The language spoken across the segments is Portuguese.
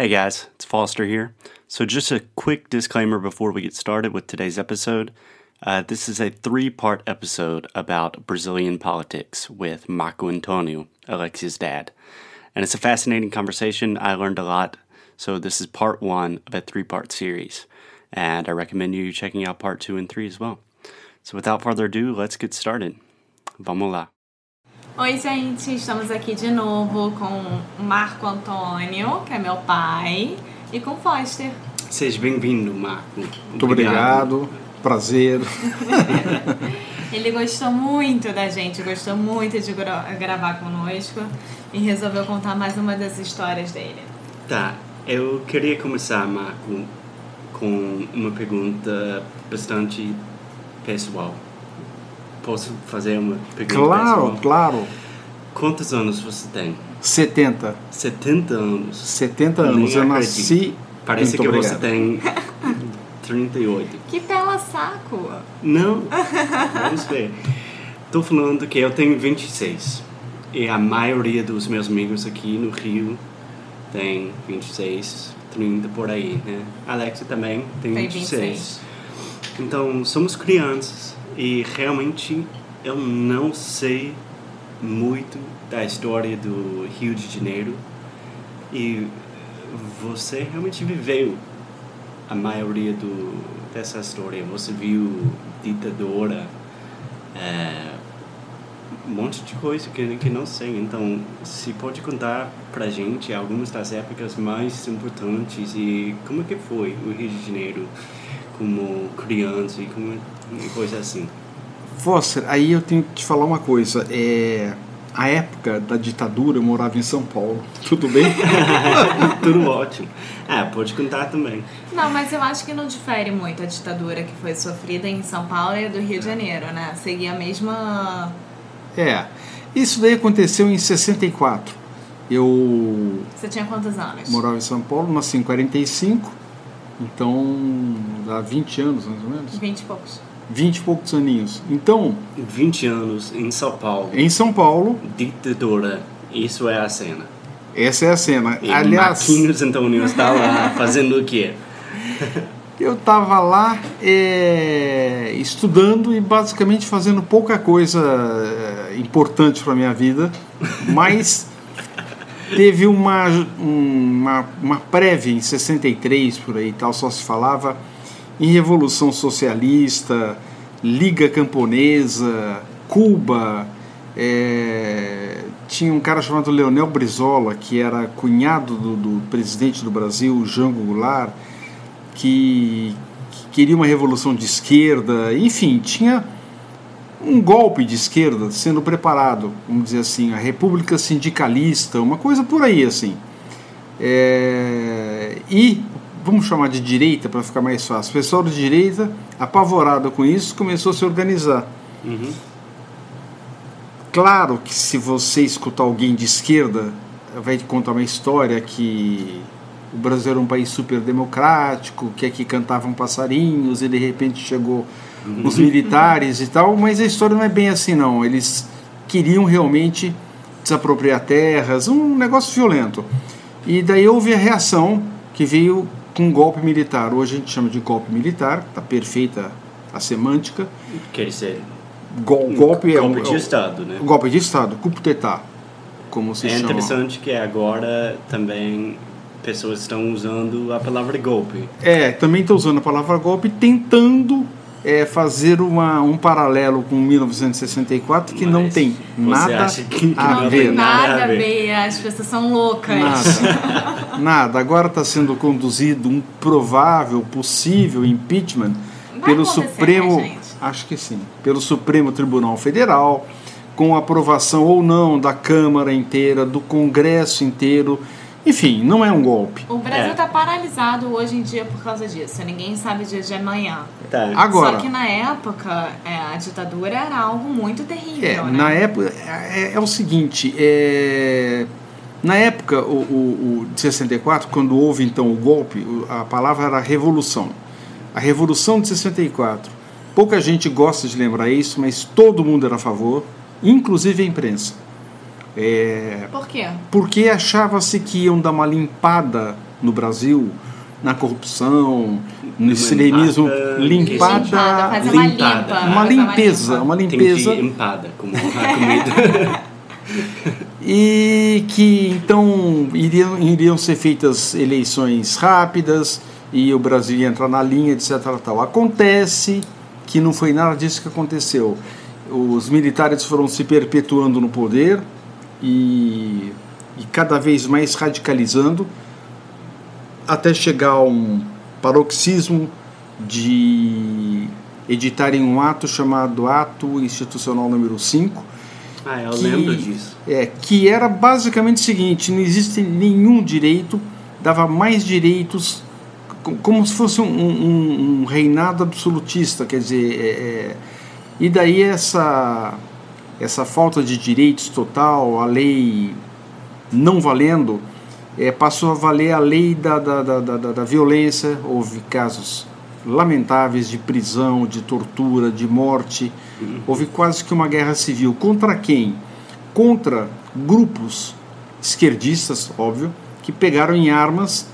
Hey guys, it's Foster here. So, just a quick disclaimer before we get started with today's episode. Uh, this is a three part episode about Brazilian politics with Marco Antonio, Alexia's dad. And it's a fascinating conversation. I learned a lot. So, this is part one of a three part series. And I recommend you checking out part two and three as well. So, without further ado, let's get started. Vamos lá. Oi, gente, estamos aqui de novo com o Marco Antônio, que é meu pai, e com o Foster. Seja bem-vindo, Marco. Muito obrigado. Prazer. Ele gostou muito da gente, gostou muito de gra gravar conosco e resolveu contar mais uma das histórias dele. Tá, eu queria começar, Marco, com uma pergunta bastante pessoal. Posso fazer uma pergunta Claro, pessoal? claro. Quantos anos você tem? 70. 70 anos. 70 Nem anos. Eu nasci. Parece Muito que você obrigado. tem 38. Que pela saco! Não, vamos ver. Tô falando que eu tenho 26. E a maioria dos meus amigos aqui no Rio tem 26, 30 por aí, né? Alexia também tem Tem 26. 26. Então, somos crianças e realmente eu não sei muito da história do Rio de Janeiro. E você realmente viveu a maioria do, dessa história. Você viu ditadura, é, um monte de coisa que, que não sei. Então, se pode contar pra gente algumas das épocas mais importantes e como que foi o Rio de Janeiro como criança e como e coisa assim. Foster, aí eu tenho que te falar uma coisa. É, a época da ditadura eu morava em São Paulo. Tudo bem? Tudo ótimo. Ah, pode contar também. Não, mas eu acho que não difere muito a ditadura que foi sofrida em São Paulo e do Rio de Janeiro, né? Seguia a mesma. é. Isso daí aconteceu em 64. Eu Você tinha quantos anos? morava em São Paulo, nasci em 45. Então, há 20 anos mais ou menos. 20 e poucos. 20 e poucos aninhos. Então, 20 anos em São Paulo, em São Paulo, ditadura. Isso é a cena. essa é a cena. E Aliás, Marquinhos Antônio está lá fazendo o quê? Eu estava lá é, estudando e basicamente fazendo pouca coisa é, importante para minha vida, mas teve uma, uma, uma prévia em 63 por aí tal, só se falava em Revolução Socialista, Liga Camponesa, Cuba, é, tinha um cara chamado Leonel Brizola, que era cunhado do, do presidente do Brasil, Jango Goulart, que, que queria uma revolução de esquerda, enfim, tinha um golpe de esquerda sendo preparado, vamos dizer assim, a República Sindicalista, uma coisa por aí assim. É, e vamos chamar de direita para ficar mais fácil. O pessoal de direita, apavorado com isso, começou a se organizar. Uhum. Claro que se você escutar alguém de esquerda, vai te contar uma história que o Brasil era um país super democrático, que aqui cantavam passarinhos e de repente chegou os militares e tal, mas a história não é bem assim não. Eles queriam realmente desapropriar terras, um negócio violento. E daí houve a reação que veio com um golpe militar. Hoje a gente chama de golpe militar, tá perfeita a semântica. Quer dizer, Gol, golpe é um golpe de Estado, né? golpe de Estado, coup d'état, como se É chama. interessante que agora também pessoas estão usando a palavra golpe. É, também está usando a palavra golpe tentando é, fazer uma, um paralelo com 1964 que não Mas tem você nada que a não ver. tem nada a Nada a ver. as pessoas são loucas. Nada. Nada. Agora está sendo conduzido um provável, possível impeachment Vai pelo Supremo. né, acho que sim. Pelo Supremo Tribunal Federal, com aprovação ou não da Câmara inteira, do Congresso inteiro. Enfim, não é um golpe. O Brasil É. está paralisado hoje em dia por causa disso. Ninguém sabe dia de amanhã. Tá. Agora, Só que na época, é, a ditadura era algo muito terrível, É, né? na época é, é o seguinte, é, na época o, o, o de 64, quando houve então o golpe, a palavra era revolução. A revolução de 64. Pouca gente gosta de lembrar isso, mas todo mundo era a favor, inclusive a imprensa. É, Por quê? porque achava-se que iam dar uma limpada no Brasil, na corrupção, no extremismo, limpada- limpada, Limpada, uma limpa. uma limpeza, uma Tem limpeza. de empada, como a comida. e que então iriam, iriam ser feitas eleições rápidas e o Brasil ia entrar na linha, etc. Tal. Acontece que não foi nada disso que aconteceu. Os militares foram se perpetuando no poder e, e cada vez mais radicalizando até chegar a um paroxismo de editarem um ato chamado Ato Institucional número 5, ah, eu Que- lembro disso. é, que era basicamente o seguinte: não existe nenhum direito, dava mais direitos, co- como se fosse um, um- um reinado absolutista, quer dizer, é, é, e daí essa, essa falta de direitos total, a lei não valendo, é, passou a valer a lei da, da, da, da, da- violência, houve casos lamentáveis de prisão, de tortura, de morte, houve quase que uma guerra civil. Contra quem? Contra grupos esquerdistas, óbvio, que pegaram em armas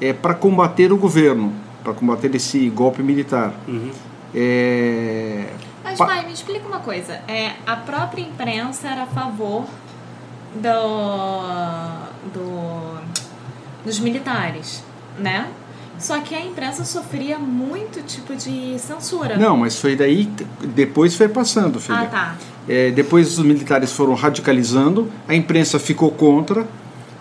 é, para combater o governo, para combater esse golpe militar. Uhum. É, Mas, Pa- pai, me explica uma coisa. É, a própria imprensa era a favor do, do, dos militares, né? Só que a imprensa sofria muito tipo de censura. Não, mas foi daí, depois foi passando, filha. Ah, tá. É, depois os militares foram radicalizando, a imprensa ficou contra. O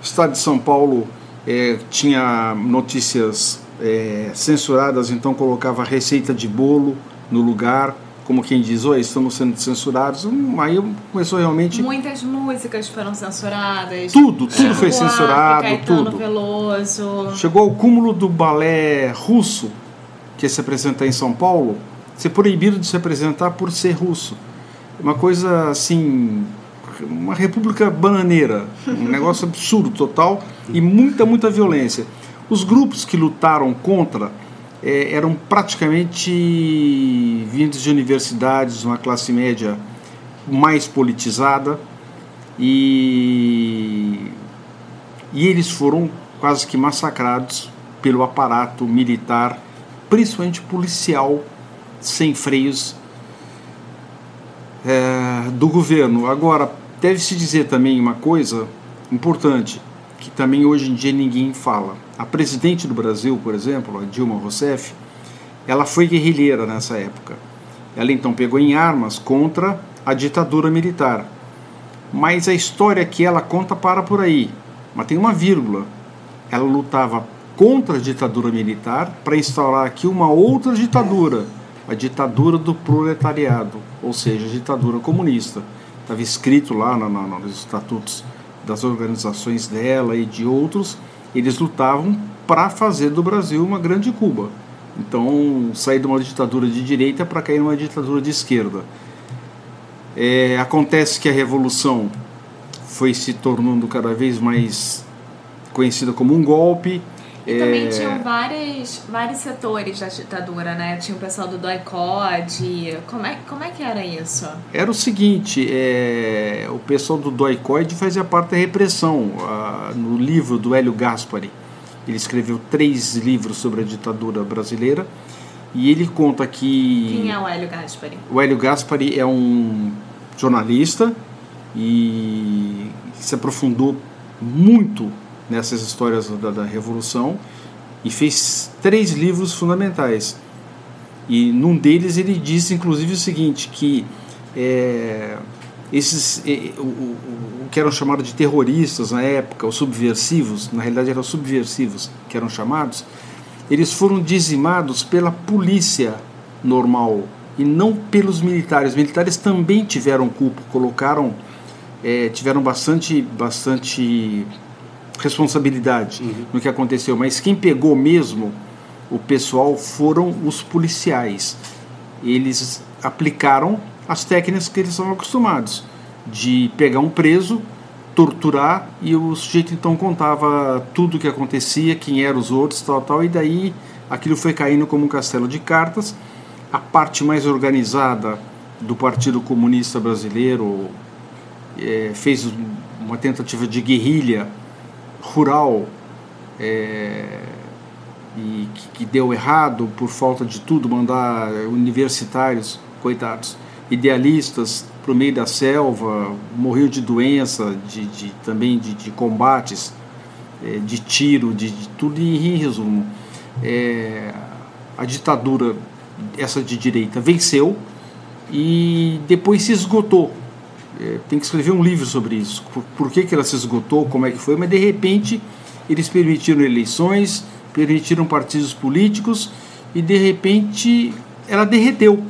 Estado de São Paulo é, tinha notícias é, censuradas, então colocava receita de bolo no lugar, como quem diz, oi, estamos sendo censurados. Aí começou realmente Muitas músicas foram censuradas. tudo, tudo É. foi censurado, tudo. Veloso. Chegou ao cúmulo do balé russo, que se apresentar em São Paulo, ser proibido de se apresentar por ser russo. Uma coisa assim, uma república bananeira, um negócio absurdo total e muita, muita violência. Os grupos que lutaram contra eh, eram praticamente vindos de universidades, uma classe média mais politizada e e eles foram quase que massacrados pelo aparato militar, principalmente policial, sem freios é, do governo. Agora, deve-se dizer também uma coisa importante, que também hoje em dia ninguém fala. A presidente do Brasil, por exemplo, a Dilma Rousseff, ela foi guerrilheira nessa época. Ela então pegou em armas contra a ditadura militar. Mas a história que ela conta para por aí. Mas tem uma vírgula. Ela lutava contra a ditadura militar para instaurar aqui uma outra ditadura, a ditadura do proletariado, ou seja, a ditadura comunista. Estava escrito lá nos estatutos das organizações dela e de outros, eles lutavam para fazer do Brasil uma grande Cuba. Então, sair de uma ditadura de direita para cair numa ditadura de esquerda. É, acontece que a revolução foi se tornando cada vez mais conhecida como um golpe. E também É, tinham vários, vários setores da ditadura, né? Tinha o pessoal do doicode. Como é, como é que era isso? Era o seguinte, é, pessoal do doicoide fazia parte da repressão. Ah, no livro do Hélio Gaspari, ele escreveu três livros sobre a ditadura brasileira e ele conta que Quem é o Hélio Gaspari? o Hélio Gaspari é um jornalista e se aprofundou muito nessas histórias da, da Revolução e fez três livros fundamentais. E num deles ele diz, inclusive, o seguinte, que é, esses, o, o, o, que eram chamados de terroristas na época, os subversivos, na realidade eram subversivos que eram chamados, eles foram dizimados pela polícia normal e não pelos militares. Os militares também tiveram culpa, colocaram, é, tiveram bastante, bastante responsabilidade uhum. no que aconteceu, mas quem pegou mesmo o pessoal foram os policiais. Eles aplicaram as técnicas que eles estavam acostumados, de pegar um preso, torturar e o sujeito então contava tudo o que acontecia, quem eram os outros, tal, tal, e daí aquilo foi caindo como um castelo de cartas. A parte mais organizada do Partido Comunista Brasileiro é, fez uma tentativa de guerrilha rural é, e que, que, deu errado por falta de tudo, mandar universitários, coitados, idealistas para o meio da selva, morreu de doença, de, de também de, de combates, é, de tiro, de, de, tudo em resumo. É, a ditadura, essa de direita, venceu e depois se esgotou é, tem que escrever um livro sobre isso. Por, por, que, que ela se esgotou, como é que foi, mas de repente eles permitiram eleições, permitiram partidos políticos e de repente ela derreteu.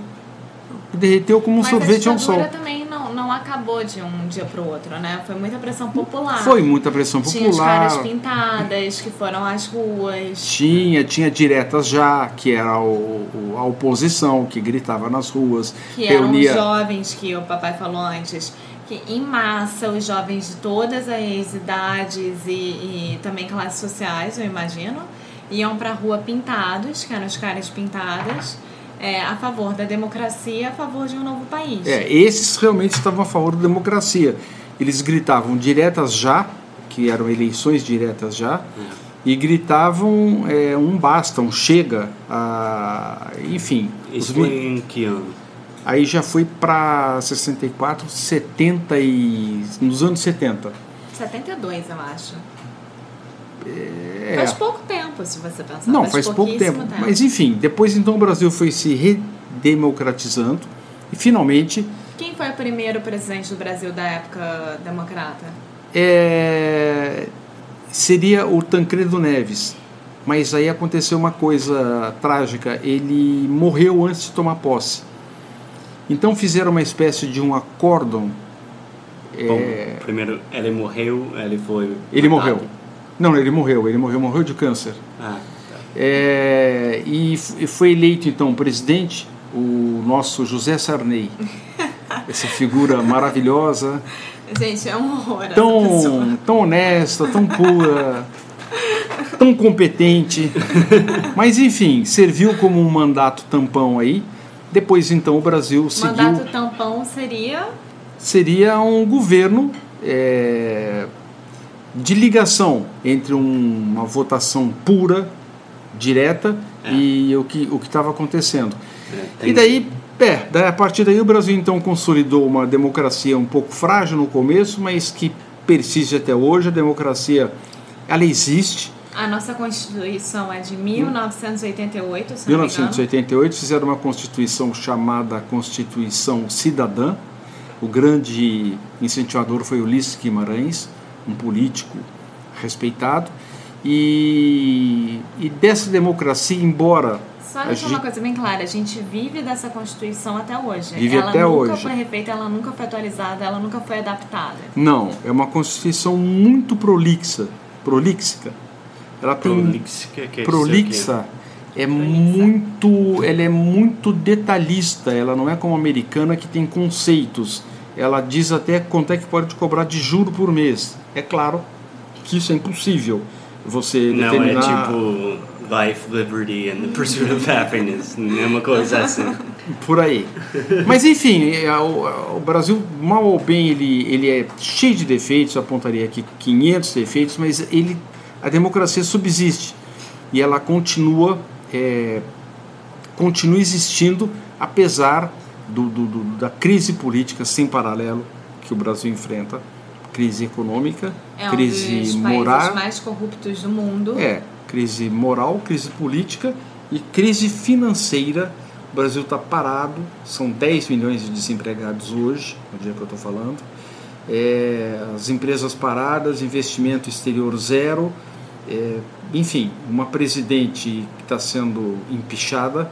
Derreteu como um mas sorvete ao sol. também não, não acabou de um dia para o outro, né? Foi muita pressão popular. Foi muita pressão popular. Tinha as caras pintadas que foram às ruas. Tinha, tinha diretas já, que era o, o a oposição, que gritava nas ruas. Que reunia... eram jovens que o papai falou antes que em massa os jovens de todas as idades e, e também classes sociais, eu imagino, iam para a rua pintados, que eram os caras pintadas, é, a favor da democracia, a favor de um novo país. É, esses realmente estavam a favor da democracia. Eles gritavam diretas já, que eram eleições diretas já, é. e gritavam é, um basta, um chega, a, enfim. Isso foi em que ano? Aí já foi para 64, 70 e. nos anos 70. 72, eu acho. É... Faz pouco tempo, se você pensar. Não, faz, faz pouco tempo. tempo. Mas enfim, depois então o Brasil foi se redemocratizando e finalmente. Quem foi o primeiro presidente do Brasil da época democrata? É... Seria o Tancredo Neves. Mas aí aconteceu uma coisa trágica. Ele morreu antes de tomar posse. Então fizeram uma espécie de um acórdão. Bom, é... primeiro, ele morreu, ele foi. Ele matado. morreu. Não, ele morreu, ele morreu, morreu de câncer. Ah, tá. é, e foi eleito então presidente o nosso José Sarney. Essa figura maravilhosa. Gente, é um horror. Tão, tão honesta, tão pura, tão competente. Mas enfim, serviu como um mandato tampão aí. Depois então o Brasil seguiu. Mandato tampão seria? Seria um governo. É, de ligação entre um, uma votação pura, direta, é. e o que o estava acontecendo. É, e daí, é, a partir daí o Brasil então consolidou uma democracia um pouco frágil no começo, mas que persiste até hoje. A democracia, ela existe. A nossa Constituição é de 1988, se 1988 fizeram uma Constituição chamada Constituição Cidadã. O grande incentivador foi Ulisses Guimarães um político respeitado. E, e dessa democracia, embora. Só deixar gente... uma coisa bem clara: a gente vive dessa Constituição até hoje. Vive ela até nunca hoje. foi refeita, ela nunca foi atualizada, ela nunca foi adaptada. Não, é uma Constituição muito prolixa. Prolixica. Ela tem. Prolixica, que é prolixa. É muito, ela é muito detalhista. Ela não é como a americana que tem conceitos ela diz até quanto é que pode cobrar de juro por mês. É claro que isso é impossível. Você Não determinar... é tipo life, liberty and the pursuit of happiness, nenhuma coisa assim. Por aí. Mas enfim, é, o, Brasil, mal ou bem, ele, ele é cheio de defeitos, apontaria aqui 500 defeitos, mas ele, a democracia subsiste e ela continua, é, continua existindo apesar do, do, do, da crise política sem paralelo que o Brasil enfrenta, crise econômica, é crise um moral, mais corruptos do mundo. É, crise moral, crise política e crise financeira O Brasil está parado, são 10 milhões de desempregados hoje, no dia que eu estou falando. É, as empresas paradas, investimento exterior zero, é, enfim, uma presidente que está sendo empichada.